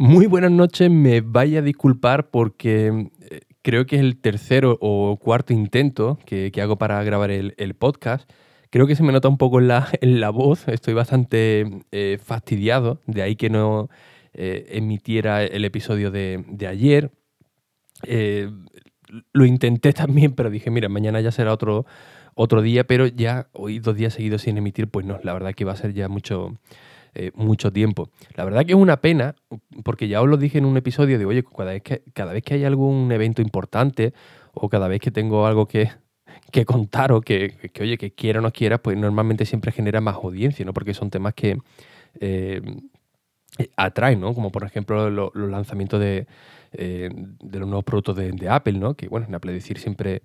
Muy buenas noches, me vaya a disculpar porque eh, creo que es el tercero o cuarto intento que, hago para grabar el, podcast. Creo que se me nota un poco en la, en la voz, estoy bastante eh, fastidiado, de ahí que no eh, emitiera el episodio de, ayer. lo intenté también, pero dije, mira, mañana ya será otro, otro día, pero ya hoy dos días seguidos sin emitir, pues no, la verdad que va a ser ya mucho, eh, mucho tiempo. La verdad que es una pena, porque ya os lo dije en un episodio de, oye, cada vez que, cada vez que hay algún evento importante o cada vez que tengo algo que, que contar o que, oye, que quiera o no quiera, pues normalmente siempre genera más audiencia, ¿no? Porque son temas que eh, atraen, ¿no? Como por ejemplo los lanzamientos de, eh, de, los nuevos productos de, Apple, ¿no? Que bueno, en Apple decir siempre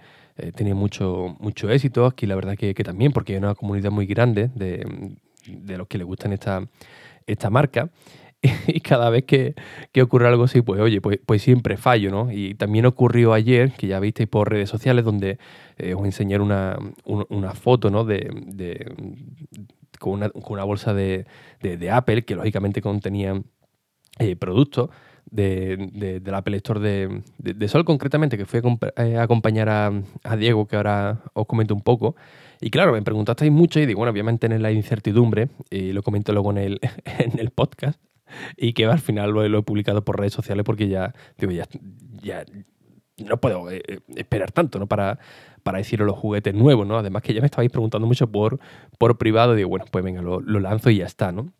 tenía mucho, mucho éxito, aquí la verdad que, que, también, porque hay una comunidad muy grande de, de los que le gustan esta, esta marca. Y cada vez que, ocurre algo así, pues oye, pues, pues, siempre fallo, ¿no? Y también ocurrió ayer, que ya visteis por redes sociales, donde eh, os enseñar una, foto, ¿no? De, con, una, bolsa de, Apple, que lógicamente contenía eh, productos de, del Apple Store de, Sol, concretamente, que fui a, eh, acompañar a, a Diego, que ahora os comento un poco. Y claro, me preguntasteis mucho y digo, bueno, voy a mantener la incertidumbre y lo comento luego en el, en el podcast y que al final lo, he publicado por redes sociales porque ya, digo, ya, ya no puedo eh, eh, esperar tanto, ¿no? Para, para deciros los juguetes nuevos, ¿no? Además que ya me estabais preguntando mucho por, por privado, digo, bueno, pues venga, lo, lanzo y ya está, ¿no?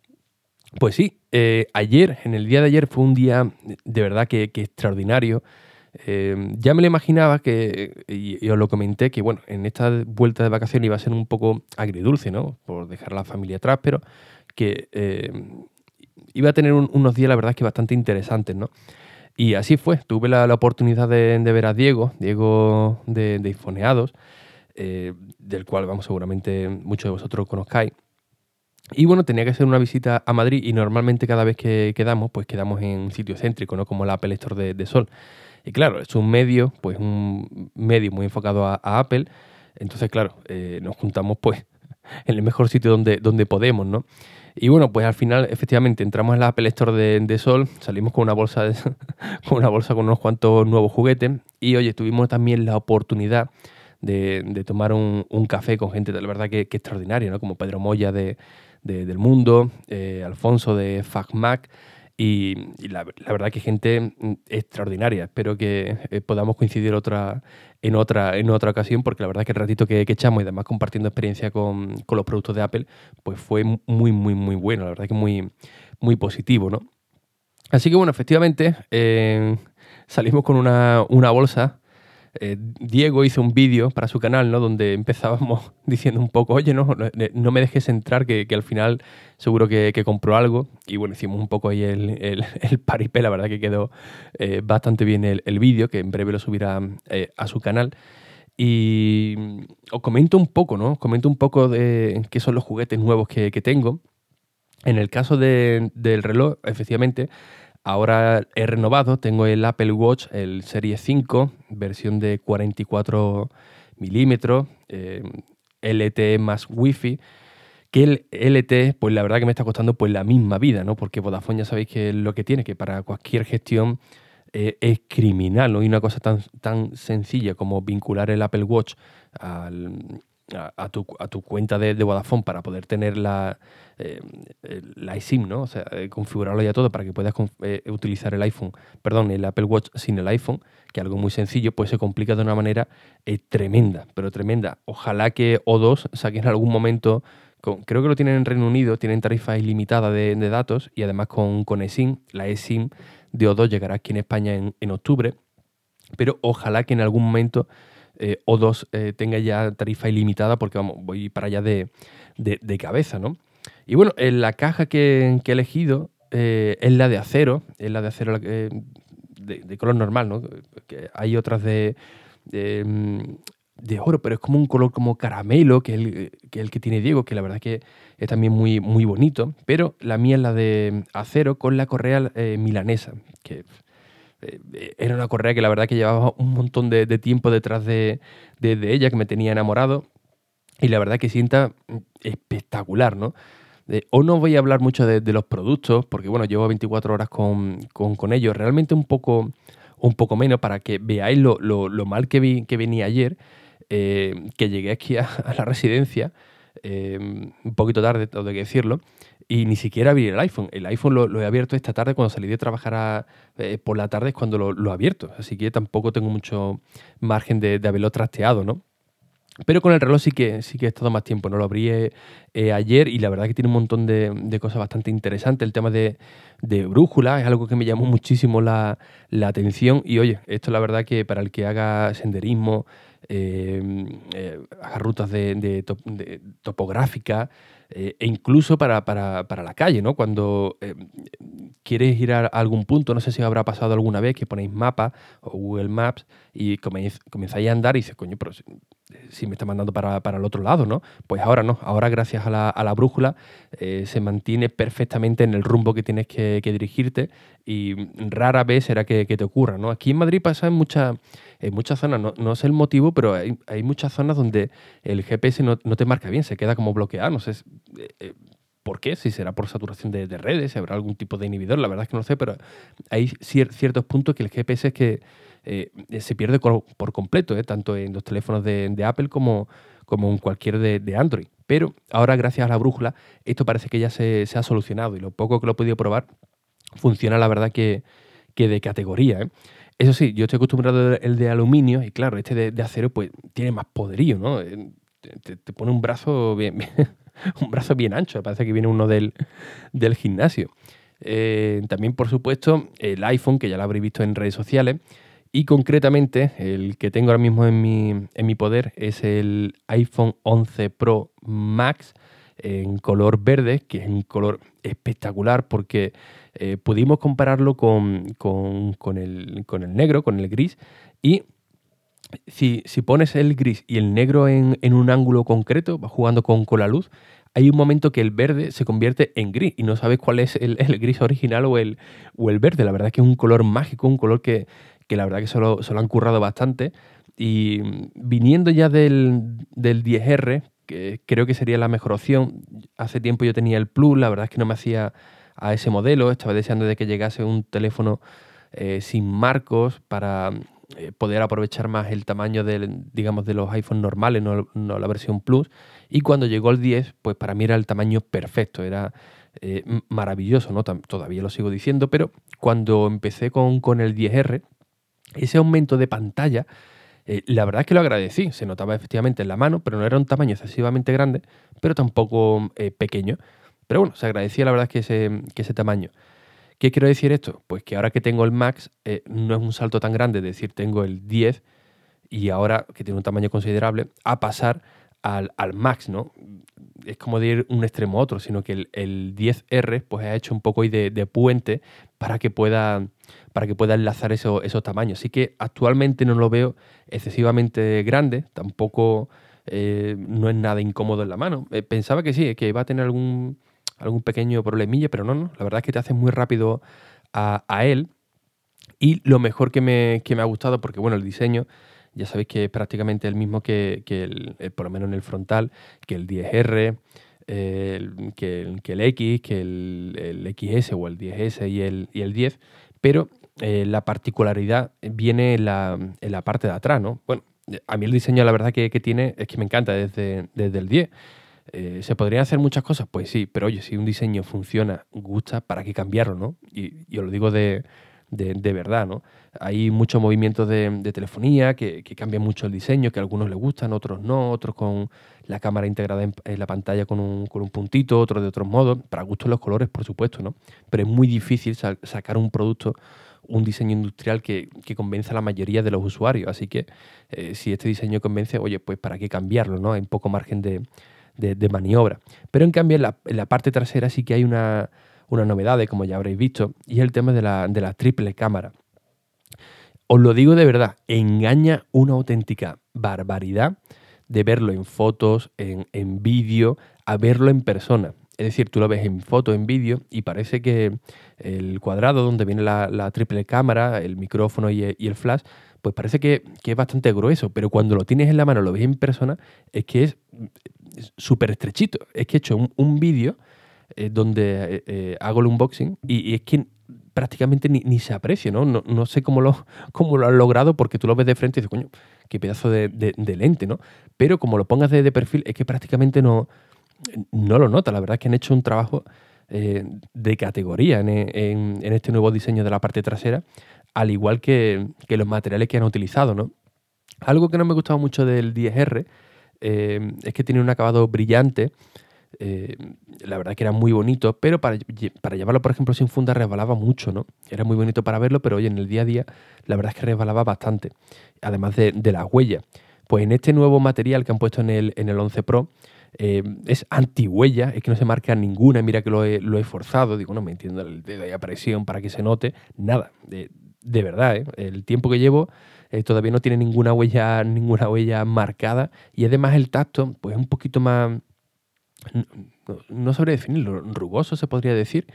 Pues sí, eh, ayer, en el día de ayer fue un día de verdad que, que extraordinario. Em, ya me lo imaginaba que, y, os lo comenté, que bueno, en esta vuelta de vacaciones iba a ser un poco agridulce, ¿no? Por dejar a la familia atrás, pero que em, iba a tener unos días, la verdad, que bastante interesantes, ¿no? Y así fue, tuve la, oportunidad de, ver a Diego, Diego de, de Ifoneados, eh, del cual, vamos, seguramente muchos de vosotros conozcáis. Y bueno, tenía que hacer una visita a Madrid y normalmente cada vez que quedamos, pues quedamos en un sitio céntrico, ¿no? Como la Apple Store de, de Sol. Y claro, es un medio, pues un medio muy enfocado a, Apple. Entonces, claro, eh, nos juntamos pues en el mejor sitio donde, donde podemos, ¿no? Y bueno, pues al final, efectivamente, entramos en la Apple Store de, Sol, salimos con una bolsa con una bolsa con unos cuantos nuevos juguetes. Y oye, tuvimos también la oportunidad de, tomar un, café con gente de la verdad que, que extraordinaria, ¿no? Como Pedro Moya de, del Mundo, eh, Alfonso de FacMac. Y, la, verdad que gente mm, extraordinaria. Espero que eh, podamos coincidir otra, en, otra, en otra ocasión, porque la verdad que el ratito que, echamos y además compartiendo experiencia con, los productos de Apple, pues fue muy, muy, muy bueno. La verdad que muy, muy positivo, ¿no? Así que bueno, efectivamente, eh, salimos con una, una bolsa eh, Diego hizo un vídeo para su canal, ¿no? Donde empezábamos diciendo un poco, oye, no, no me dejes entrar, que, al final seguro que, compró algo. Y bueno, hicimos un poco ahí el, el, paripé, la verdad que quedó eh, bastante bien el, vídeo, que en breve lo subirá eh, a su canal. Y os comento un poco, ¿no? Os comento un poco de qué son los juguetes nuevos que, tengo. En el caso del reloj, efectivamente, Ahora he renovado, tengo el Apple Watch, el Serie 5, versión de 44 milímetros, eh, LTE más Wi-Fi, que el LTE, pues la verdad que me está costando pues la misma vida, ¿no? Porque Vodafone ya sabéis que es lo que tiene, que para cualquier gestión eh, es criminal, ¿no? Y una cosa tan, tan sencilla como vincular el Apple Watch al, a, tu, cuenta de, Vodafone para poder tener la, eh, la iSIM, ¿no? O sea, eh, configurarlo ya todo para que puedas eh, utilizar el iPhone, perdón, el Apple Watch sin el iPhone, que algo muy sencillo, pues se complica de una manera tremenda, pero tremenda. Ojalá que O2 saquen en algún momento, creo que lo tienen en Reino Unido, tienen tarifa ilimitada de, datos y además con, con eSIM, la eSIM de O2 llegará aquí en España en, en octubre, pero ojalá que en algún momento eh, O2 eh, tenga ya tarifa ilimitada porque vamos, voy para allá de, cabeza, ¿no? Y bueno, en la caja que, he elegido eh, es la de acero, es la de acero de, color normal, ¿no? Que hay otras de, mm, de, oro, pero es como un color como caramelo, que es el que, que tiene Diego, que la verdad que es también muy, muy bonito. Pero la mía es la de acero con la correa eh, milanesa, que eh, era una correa que la verdad que llevaba un montón de, tiempo detrás de, ella, que me tenía enamorado. Y la verdad que sienta espectacular, ¿no? o no voy a hablar mucho de, los productos, porque bueno, llevo 24 horas con, ellos. Realmente un poco, un poco menos para que veáis lo, mal que, vi, que venía ayer, eh, que llegué aquí a, la residencia. Eh, un poquito tarde, tengo que decirlo, y ni siquiera abrí el iPhone. El iPhone lo, he abierto esta tarde cuando salí de trabajar eh, por la tarde, es cuando lo, he abierto. Así que tampoco tengo mucho margen de, de haberlo trasteado, ¿no? Pero con el reloj sí que, sí que he estado más tiempo, ¿no? Lo abrí eh, eh, ayer y la verdad que tiene un montón de, cosas bastante interesantes. El tema de, brújula es algo que me llamó muchísimo la, atención. Y oye, esto la verdad que para el que haga senderismo, eh, haga rutas de, topográfica e incluso para, la calle, ¿no? Cuando quieres ir a algún punto, no sé si habrá pasado alguna vez que ponéis mapa o Google Maps y comenzáis a andar y dices, coño, pero si me está mandando para, el otro lado, ¿no? Pues ahora no, ahora gracias a la, brújula eh, se mantiene perfectamente en el rumbo que tienes que, dirigirte y rara vez será que, te ocurra, ¿no? Aquí en Madrid pasa en, muchas muchas zonas, no, sé el motivo, pero hay, muchas zonas donde el GPS no, te marca bien, se queda como bloqueado, no sé eh, eh, por qué, si será por saturación de, redes, si habrá algún tipo de inhibidor, la verdad es que no sé, pero hay ciertos puntos que el GPS es que eh, se pierde por completo, eh, tanto en los teléfonos de, Apple como, en cualquier de, Android. Pero ahora, gracias a la brújula, esto parece que ya se, ha solucionado y lo poco que lo he podido probar funciona, la verdad, que, de categoría. ¿eh? Eso sí, yo estoy acostumbrado al de aluminio y claro, este de, acero pues tiene más poderío, ¿no? Te, pone un brazo bien, un brazo bien ancho, parece que viene uno del gimnasio. también, por supuesto, el iPhone, que ya lo habréis visto en redes sociales, y concretamente, el que tengo ahora mismo en mi, en mi poder es el iPhone 11 Pro Max en color verde, que es un color espectacular porque eh, pudimos compararlo con, el, negro, con el gris, y si, pones el gris y el negro en, un ángulo concreto, va jugando con, la luz, hay un momento que el verde se convierte en gris y no sabes cuál es el, gris original o el, o el verde. La verdad es que es un color mágico, un color que, que la verdad que se lo, han currado bastante. Y viniendo ya del, 10R, que creo que sería la mejor opción, hace tiempo yo tenía el Plus, la verdad es que no me hacía a ese modelo, estaba deseando de que llegase un teléfono eh, sin marcos para eh, poder aprovechar más el tamaño del, digamos, de los iPhones normales, no, la versión Plus. Y cuando llegó el 10, pues para mí era el tamaño perfecto, era eh, maravilloso, ¿no? Todavía lo sigo diciendo, pero cuando empecé con, con el 10R, ese aumento de pantalla, eh, la verdad es que lo agradecí. Se notaba efectivamente en la mano, pero no era un tamaño excesivamente grande, pero tampoco eh, pequeño. Pero bueno, se agradecía la verdad que ese, que ese tamaño. ¿Qué quiero decir esto? Pues que ahora que tengo el Max, eh, no es un salto tan grande, es decir, tengo el 10 y ahora que tiene un tamaño considerable, a pasar al, Max, ¿no? Es como de ir un extremo a otro, sino que el, 10R pues ha hecho un poco de, de puente para que pueda para que pueda enlazar esos tamaños. Así que actualmente no lo veo excesivamente grande, tampoco eh, no es nada incómodo en la mano. Eh, pensaba que sí, que iba a tener algún, algún pequeño problemilla, pero no, no, la verdad es que te hace muy rápido a, él. Y lo mejor que me, que me, ha gustado, porque bueno, el diseño ya sabéis que es prácticamente el mismo que, el, eh, por lo menos en el frontal, que el 10R, que, el, que, el, X, que el, XS o el 10S y el, y el 10, pero eh, la particularidad viene en la, en la, parte de atrás, ¿no? Bueno, a mí el diseño la verdad que, tiene es que me encanta desde, desde el 10. Eh, ¿Se podrían hacer muchas cosas? Pues sí, pero oye, si un diseño funciona, gusta, ¿para qué cambiarlo, no? Y yo lo digo de, de, verdad, ¿no? Hay muchos movimientos de, telefonía que, que, cambian mucho el diseño, que a algunos les gustan, otros no, otros con la cámara integrada en, la pantalla con un, con un, puntito, otros de otros modos, para gusto los colores, por supuesto, ¿no? Pero es muy difícil sacar un producto un diseño industrial que, que, convence a la mayoría de los usuarios. Así que eh, si este diseño convence, oye, pues para qué cambiarlo, ¿no? Hay poco margen de, maniobra. Pero en cambio en la, parte trasera sí que hay una, una novedad, como ya habréis visto, y es el tema de la, triple cámara. os lo digo de verdad, engaña una auténtica barbaridad de verlo en fotos, en, en vídeo, a verlo en persona. Es decir, tú lo ves en foto, en vídeo, y parece que el cuadrado donde viene la, triple cámara, el micrófono y el, flash, pues parece que, es bastante grueso, pero cuando lo tienes en la mano, lo ves en persona, es que es súper estrechito. Es que he hecho un, vídeo eh, donde eh, eh, hago el unboxing y, es que prácticamente ni, se aprecia, ¿no? ¿no? sé cómo lo, cómo lo han logrado porque tú lo ves de frente y dices, coño, qué pedazo de, lente, ¿no? Pero como lo pongas de perfil, es que prácticamente no, no lo nota. La verdad es que han hecho un trabajo de categoría en, este nuevo diseño de la parte trasera, al igual que, los materiales que han utilizado. ¿no? Algo que no me ha gustado mucho del 10R eh, es que tiene un acabado brillante. Eh, la verdad que era muy bonito, pero para, llevarlo, por ejemplo, sin funda resbalaba mucho, ¿no? Era muy bonito para verlo, pero hoy en el día a día la verdad es que resbalaba bastante, además de, de las huellas. Pues en este nuevo material que han puesto en el, en el 11 Pro, eh, es antihuella, es que no se marca ninguna, mira que lo he, forzado, digo, no me entiendo el dedo de presión para que se note, nada, de, verdad, ¿eh? el tiempo que llevo eh, todavía no tiene ninguna huella, ninguna huella marcada y además el tacto, pues un poquito más, no, no definirlo, rugoso se podría decir,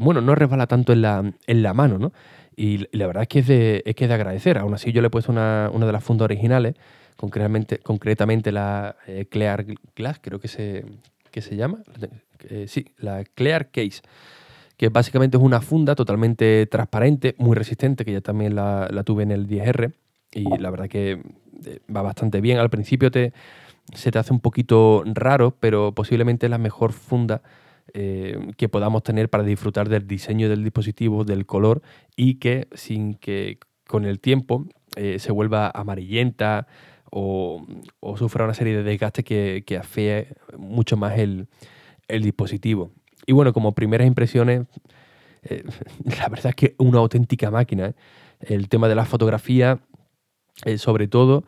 bueno, no resbala tanto en la, en la mano, ¿no? Y, la verdad es que es de, es que de agradecer, aún así yo le he puesto una, una de las fundas originales, concretamente, concretamente la eh, Clear Glass, creo que se, se llama. Eh, sí, la Clear Case, que básicamente es una funda totalmente transparente, muy resistente, que ya también la, tuve en el 10R y la verdad que eh, va bastante bien. Al principio te, se te hace un poquito raro, pero posiblemente es la mejor funda que podamos tener para disfrutar del diseño del dispositivo, del color y que sin que con el tiempo se vuelva amarillenta, o, sufra una serie de desgastes que, que afee mucho más el, dispositivo. Y bueno, como primeras impresiones, eh, la verdad es que una auténtica máquina. ¿eh? El tema de la fotografía, eh, sobre todo,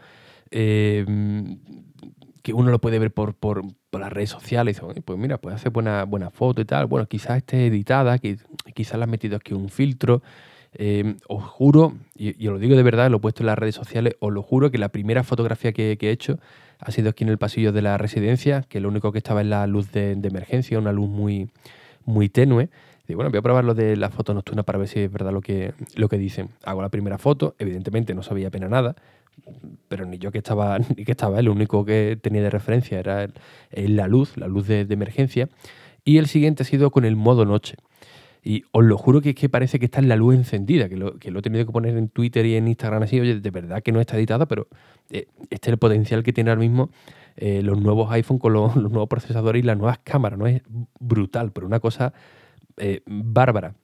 que uno lo puede ver por, por, las redes sociales. Pues mira, puede hacer buena, buena foto y tal. Bueno, quizás esté editada, quizás le has metido aquí un filtro. Em, os juro, y, os lo digo de verdad, lo he puesto en las redes sociales, os lo juro que la primera fotografía que, he hecho ha sido aquí en el pasillo de la residencia, que lo único que estaba es la luz de, emergencia, una luz muy, muy tenue. Y bueno, voy a probar lo de la foto nocturna para ver si es verdad lo que, lo que dicen. Hago la primera foto, evidentemente no sabía pena nada, pero ni yo que estaba, ni que estaba, el único que tenía de referencia era la luz, la luz de, emergencia. Y el siguiente ha sido con el modo noche. Y os lo juro que es que parece que está en la luz encendida, que lo, que lo he tenido que poner en Twitter y en Instagram así, oye, de verdad que no está editada, pero eh, este es el potencial que tiene ahora mismo eh, los nuevos iPhone con los, nuevos procesadores y las nuevas cámaras, ¿no? Es brutal, pero una cosa eh, bárbara.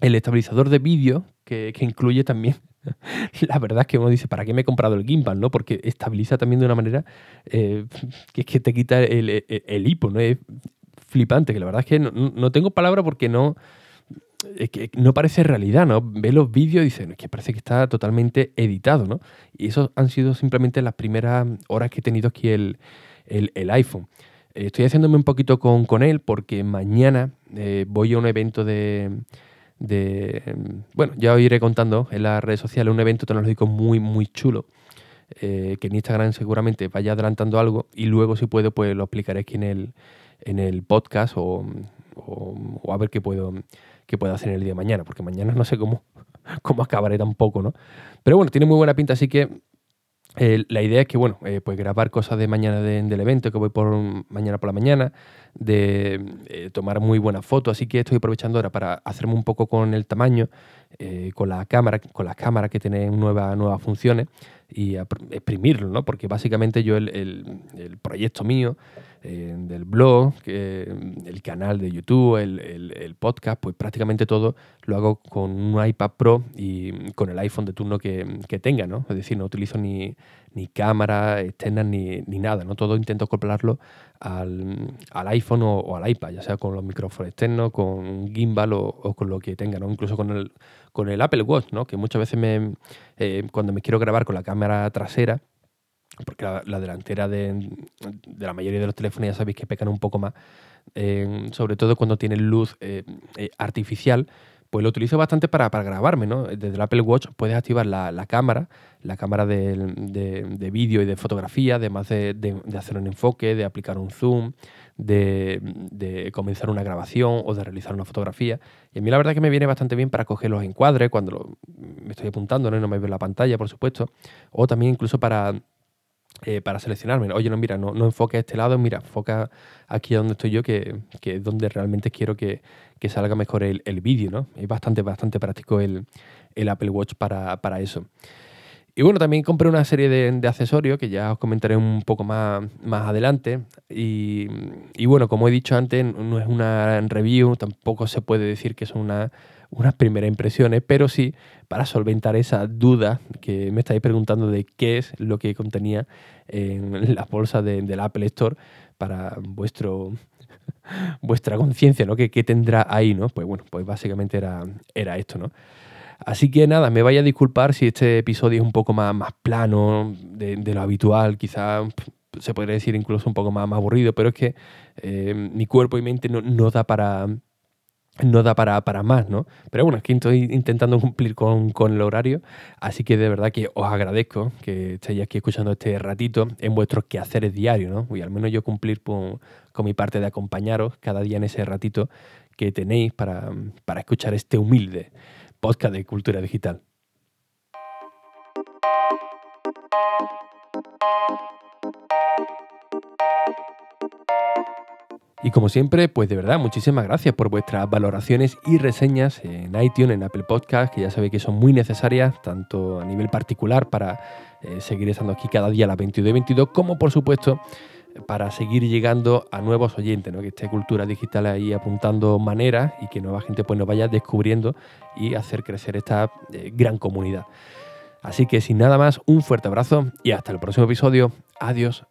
El estabilizador de vídeo, que, incluye también la verdad es que uno dice, ¿para qué me he comprado el gimbal? ¿no? Porque estabiliza también de una manera que es que te quita el, el, hipo, ¿no? Es flipante, que la verdad es que no, no tengo palabra porque no, es que no parece realidad, ¿no? Ve los vídeos y dice, que parece que está totalmente editado, ¿no? Y eso han sido simplemente las primeras horas que he tenido aquí el, iPhone. Eh, estoy haciéndome un poquito con, con él porque mañana eh, voy a un evento de, Bueno, ya os iré contando en las redes sociales, un evento tecnológico muy, muy chulo. Eh, que en Instagram seguramente vaya adelantando algo y luego si puedo pues lo explicaré aquí en el, en el podcast o, o a ver qué puedo que pueda hacer en el día de mañana, porque mañana no sé cómo, cómo acabaré tampoco, ¿no? Pero bueno, tiene muy buena pinta, así que eh, la idea es que, bueno, eh, pues grabar cosas de mañana del evento, que voy por mañana por la mañana, de eh, tomar muy buenas fotos, así que estoy aprovechando ahora para hacerme un poco con el tamaño, con la cámara, con las cámaras que tienen nuevas, nuevas funciones y exprimirlo, ¿no? Porque básicamente yo el, el proyecto mío del blog, el canal de YouTube, el, podcast, pues prácticamente todo lo hago con un iPad Pro y con el iPhone de turno que, tenga, ¿no? Es decir, no utilizo ni, ni cámara externas ni, nada, ¿no? Todo intento acoplarlo al, iPhone o, al iPad, ya sea con los micrófonos externos, con gimbal o, con lo que tenga, ¿no? Incluso con el, con el Apple Watch, ¿no? Que muchas veces me, eh, cuando me quiero grabar con la cámara trasera, porque la, delantera de, la mayoría de los teléfonos ya sabéis que pecan un poco más, sobre todo cuando tienen luz eh, eh, artificial, pues lo utilizo bastante para, grabarme, ¿no? Desde el Apple Watch puedes activar la, cámara, la cámara de, vídeo y de fotografía, además de, de, hacer un enfoque, de aplicar un zoom, de, comenzar una grabación o de realizar una fotografía. Y a mí la verdad que me viene bastante bien para coger los encuadres cuando me estoy apuntando, ¿no? y no me veo la pantalla, por supuesto. O también incluso para eh, para seleccionarme. Oye, no, mira, no, no enfoque a este lado, mira, enfoca aquí donde estoy yo, que, es donde realmente quiero que, salga mejor el, vídeo, ¿no? Es bastante, bastante práctico el, Apple Watch para, eso. Y bueno, también compré una serie de, accesorios que ya os comentaré un poco más, más adelante. Y, y, bueno, como he dicho antes, no es una review, tampoco se puede decir que es una unas primeras impresiones, pero sí para solventar esa duda que me estáis preguntando de qué es lo que contenía en la bolsa de, del Apple Store para vuestro vuestra conciencia, ¿no? ¿Qué, tendrá ahí, no? Pues bueno, pues básicamente era, era esto, ¿no? Así que nada, me vaya a disculpar si este episodio es un poco más, más plano de, lo habitual, quizá se podría decir incluso un poco más, aburrido, pero es que eh, mi cuerpo y mente no, no da para, no da para, para, más, ¿no? Pero bueno, es que estoy intentando cumplir con, el horario, así que de verdad que os agradezco que estéis aquí escuchando este ratito en vuestros quehaceres diarios, ¿no? Y al menos yo cumplir con, mi parte de acompañaros cada día en ese ratito que tenéis para, para escuchar este humilde podcast de cultura digital. Y como siempre, pues de verdad, muchísimas gracias por vuestras valoraciones y reseñas en iTunes, en Apple Podcast, que ya sabéis que son muy necesarias, tanto a nivel particular para eh, seguir estando aquí cada día a las 22 y 22, como por supuesto para seguir llegando a nuevos oyentes, ¿no? que esté Cultura Digital ahí apuntando maneras y que nueva gente pues nos vaya descubriendo y hacer crecer esta eh, gran comunidad. Así que sin nada más, un fuerte abrazo y hasta el próximo episodio. Adiós.